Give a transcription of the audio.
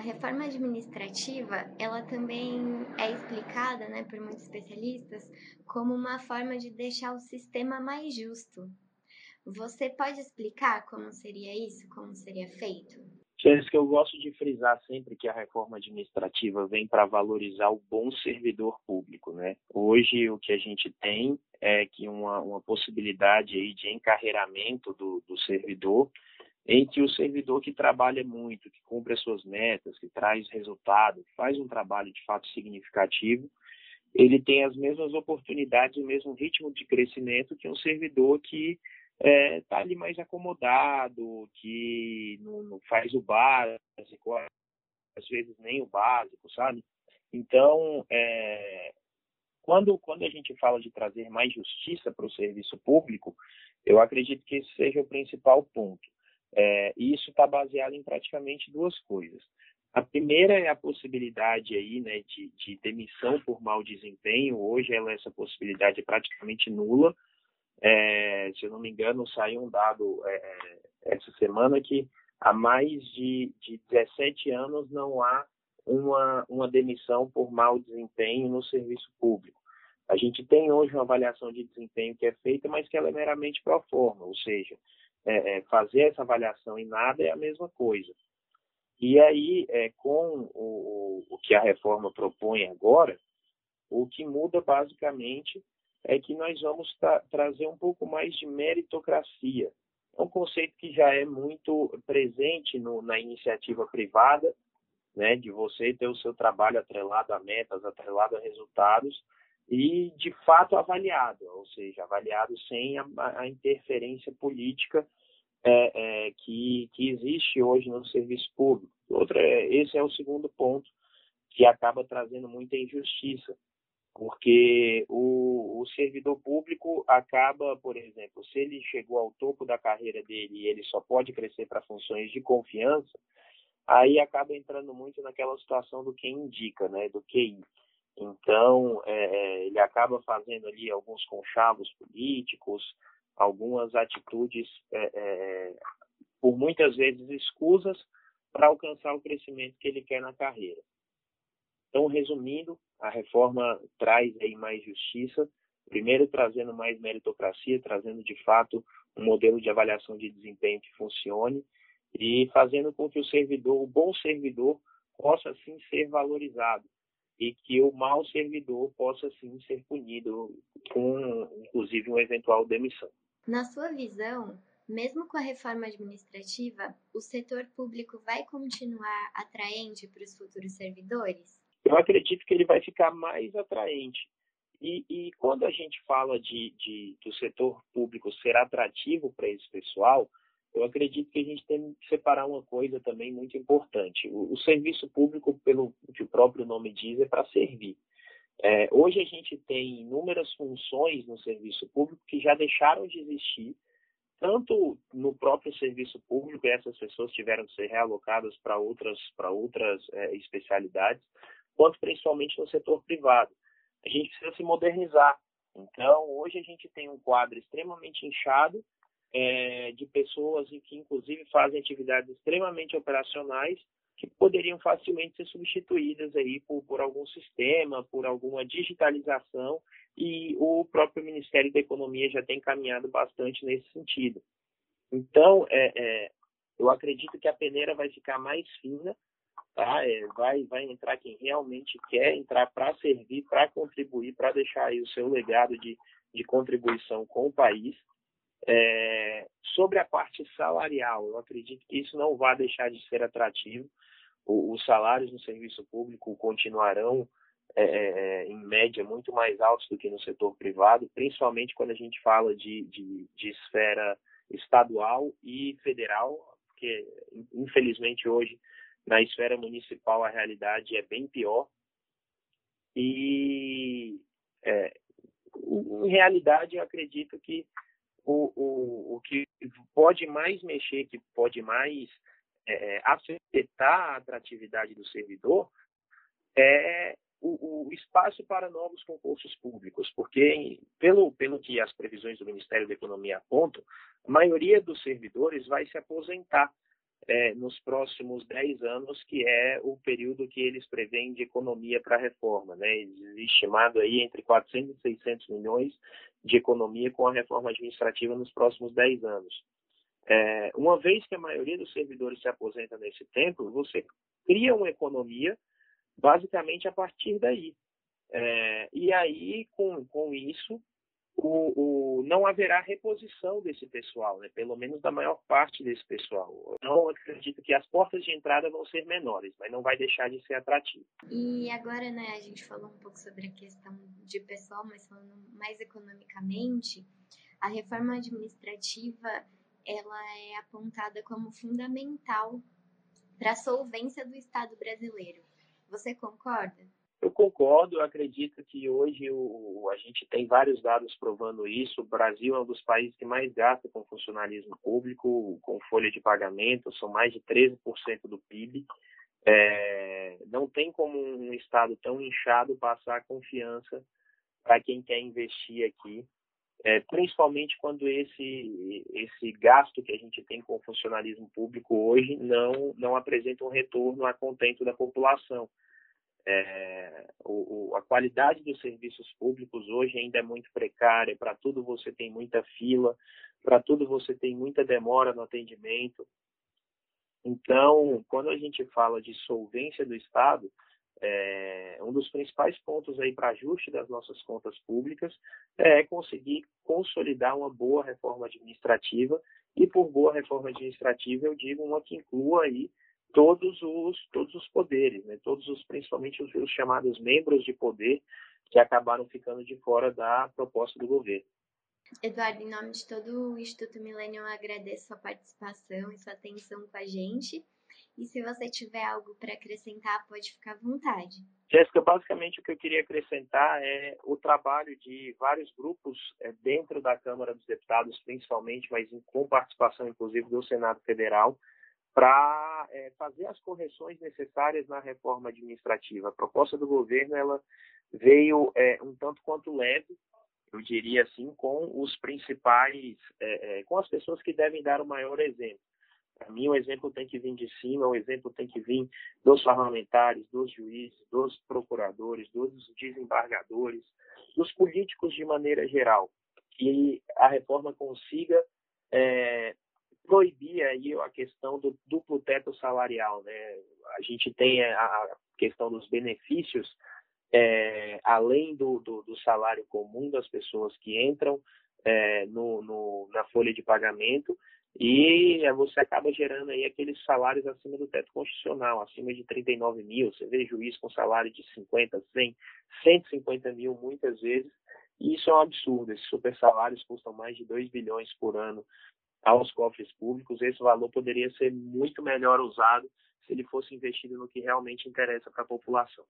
a reforma administrativa, ela também é explicada, né, por muitos especialistas, como uma forma de deixar o sistema mais justo. Você pode explicar como seria isso, como seria feito? Isso que eu gosto de frisar sempre que a reforma administrativa vem para valorizar o bom servidor público, né? Hoje o que a gente tem é que uma, uma possibilidade aí de encarreiramento do, do servidor em que o servidor que trabalha muito, que cumpre as suas metas, que traz resultado, faz um trabalho de fato significativo, ele tem as mesmas oportunidades, o mesmo ritmo de crescimento que um servidor que está é, tá ali mais acomodado, que não, não, faz o básico, às vezes nem o básico, sabe? Então, é, quando, quando a gente fala de trazer mais justiça para o serviço público, eu acredito que esse seja o principal ponto. É, e isso está baseado em praticamente duas coisas. A primeira é a possibilidade aí, né, de, de demissão por mau desempenho. Hoje ela, essa possibilidade é praticamente nula. É, se eu não me engano, saiu um dado é, é essa semana que há mais de, de 17 anos não há uma, uma demissão por mau desempenho no serviço público. A gente tem hoje uma avaliação de desempenho que é feita, mas que ela é meramente pro forma, ou seja, é, é, fazer essa avaliação em nada é a mesma coisa. E aí, é, com o, o, que a reforma propõe agora, o que muda basicamente é que nós vamos tra trazer um pouco mais de meritocracia. É um conceito que já é muito presente no, na iniciativa privada, né, de você ter o seu trabalho atrelado a metas, atrelado a resultados, e de fato avaliado, ou seja, avaliado sem a, a interferência política é, é, que, que existe hoje no serviço público. Outra, é, esse é o segundo ponto que acaba trazendo muita injustiça, porque o, o servidor público acaba, por exemplo, se ele chegou ao topo da carreira dele e ele só pode crescer para funções de confiança, aí acaba entrando muito naquela situação do quem indica, né, do QI. Então, é, é, ele acaba fazendo ali alguns conchavos políticos, algumas atitudes, é, é, por muitas vezes escusas, para alcançar o crescimento que ele quer na carreira. Então, resumindo, a reforma traz aí mais justiça, primeiro trazendo mais meritocracia, trazendo de fato um modelo de avaliação de desempenho que funcione e fazendo com que o servidor, o bom servidor, possa sim ser valorizado e que o mau servidor possa sim ser punido com, inclusive, uma eventual demissão. Na sua visão, mesmo com a reforma administrativa, o setor público vai continuar atraente para os futuros servidores? Eu acredito que ele vai ficar mais atraente. E, e quando a gente fala de, de, do setor público ser atrativo para esse pessoal, eu acredito que a gente tem que separar uma coisa também muito importante. O, o serviço público, pelo que o próprio nome diz, é para servir. É, hoje a gente tem inúmeras funções no serviço público que já deixaram de existir, tanto no próprio serviço público, e essas pessoas tiveram que ser realocadas para outras, para outras é, especialidades, quanto principalmente no setor privado. A gente precisa se modernizar. Então, hoje a gente tem um quadro extremamente inchado é, de pessoas que, inclusive, fazem atividades extremamente operacionais que poderiam facilmente ser substituídas aí por, por algum sistema, por alguma digitalização, e o próprio Ministério da Economia já tem caminhado bastante nesse sentido. Então, é, é, eu acredito que a peneira vai ficar mais fina, tá? É, vai, vai entrar quem realmente quer entrar para servir, para contribuir, para deixar aí o seu legado de, de contribuição com o país. É, sobre a parte salarial, eu acredito que isso não vai deixar de ser atrativo. O, os salários no serviço público continuarão, é, é, é, em média, muito mais altos do que no setor privado, principalmente quando a gente fala de, de, de esfera estadual e federal, porque, infelizmente, hoje, na esfera municipal, a realidade é bem pior. E, é, em realidade, eu acredito que o, o, o que pode mais mexer, que pode mais é, é, afetar a atratividade do servidor é o, o, espaço para novos concursos públicos, porque, pelo, pelo que as previsões do Ministério da Economia apontam, a maioria dos servidores vai se aposentar. É, nos próximos 10 anos, que é o período que eles preveem de economia para a reforma. Né? Estimado aí entre 400 e 600 milhões de economia com a reforma administrativa nos próximos 10 anos. É, uma vez que a maioria dos servidores se aposenta nesse tempo, você cria uma economia basicamente a partir daí. É, e aí, com, com isso, o, o, não haverá reposição desse pessoal, né? pelo menos da maior parte desse pessoal. Eu não acredito que as portas de entrada vão ser menores, mas não vai deixar de ser atrativo. E agora, né, a gente falou um pouco sobre a questão de pessoal, mas falando mais economicamente, a reforma administrativa ela é apontada como fundamental para a solvência do Estado brasileiro. Você concorda? Eu concordo, eu acredito que hoje o, a gente tem vários dados provando isso. O Brasil é um dos países que mais gasta com funcionalismo público, com folha de pagamento, são mais de 13% do PIB. É, não tem como um Estado tão inchado passar confiança para quem quer investir aqui, é, principalmente quando esse, esse gasto que a gente tem com o funcionalismo público hoje não, não apresenta um retorno a contento da população. É, o, a qualidade dos serviços públicos hoje ainda é muito precária. Para tudo você tem muita fila, para tudo você tem muita demora no atendimento. Então, quando a gente fala de solvência do Estado, é, um dos principais pontos aí para ajuste das nossas contas públicas é conseguir consolidar uma boa reforma administrativa e por boa reforma administrativa eu digo uma que inclua aí todos os todos os poderes, né? Todos os principalmente os, os chamados membros de poder que acabaram ficando de fora da proposta do governo. Eduardo, em nome de todo o Instituto Millennium, eu agradeço sua participação e sua atenção com a gente. E se você tiver algo para acrescentar, pode ficar à vontade. Jéssica, basicamente o que eu queria acrescentar é o trabalho de vários grupos é, dentro da Câmara dos Deputados, principalmente, mas com participação inclusive do Senado Federal, para é, fazer as correções necessárias na reforma administrativa. A proposta do governo ela veio é, um tanto quanto leve, eu diria assim, com os principais, é com as pessoas que devem dar o maior exemplo. Para mim, o exemplo tem que vir de cima, o exemplo tem que vir dos parlamentares, dos juízes, dos procuradores, dos desembargadores, dos políticos de maneira geral, que a reforma consiga é, proibir aí a questão do duplo teto salarial. Né? A gente tem a questão dos benefícios é, além do, do, do, salário comum das pessoas que entram é, no, no, na folha de pagamento e você acaba gerando aí aqueles salários acima do teto constitucional, acima de 39 mil. Você vê juiz com salário de 50, 100, 150 mil muitas vezes. E isso é um absurdo. Esses super salários custam mais de 2 bilhões por ano aos cofres públicos, esse valor poderia ser muito melhor usado se ele fosse investido no que realmente interessa para a população.